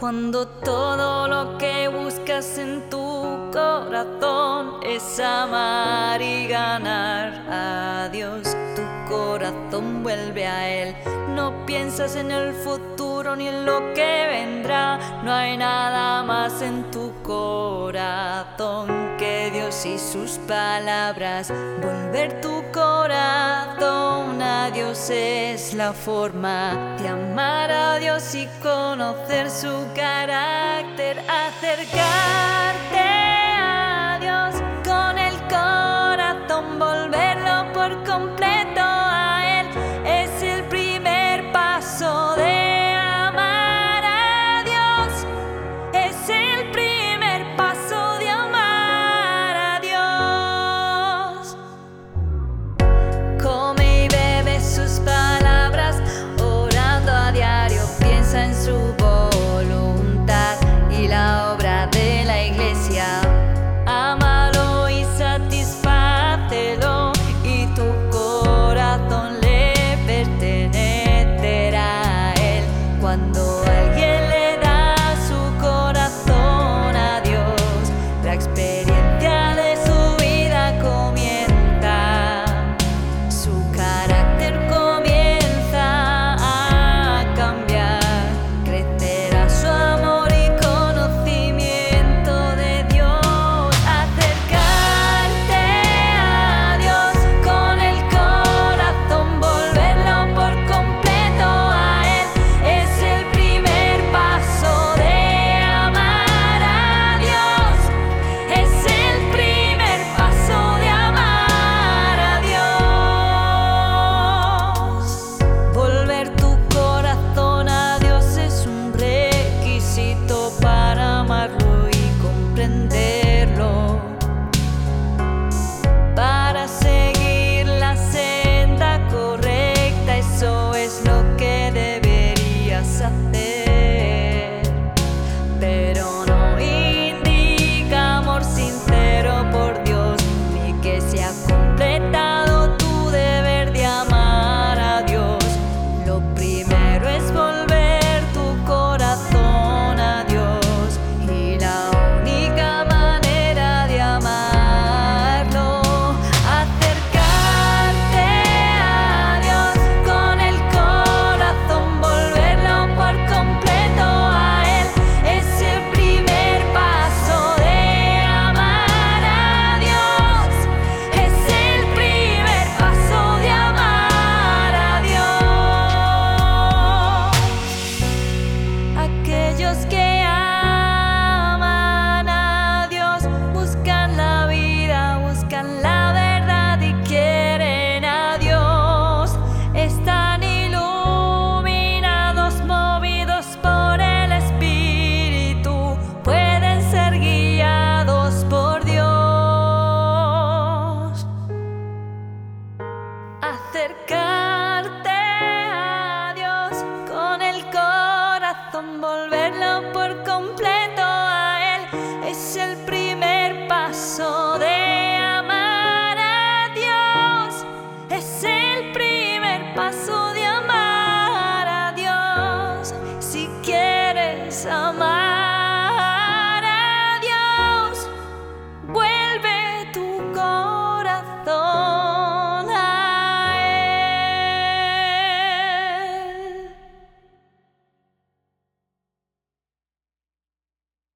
Cuando todo lo que buscas en tu corazón es amar y ganar a Dios corazón vuelve a él. No piensas en el futuro ni en lo que vendrá. No hay nada más en tu corazón que Dios y sus palabras. Volver tu corazón a Dios es la forma de amar a Dios y conocer su carácter. Acercarte cerca.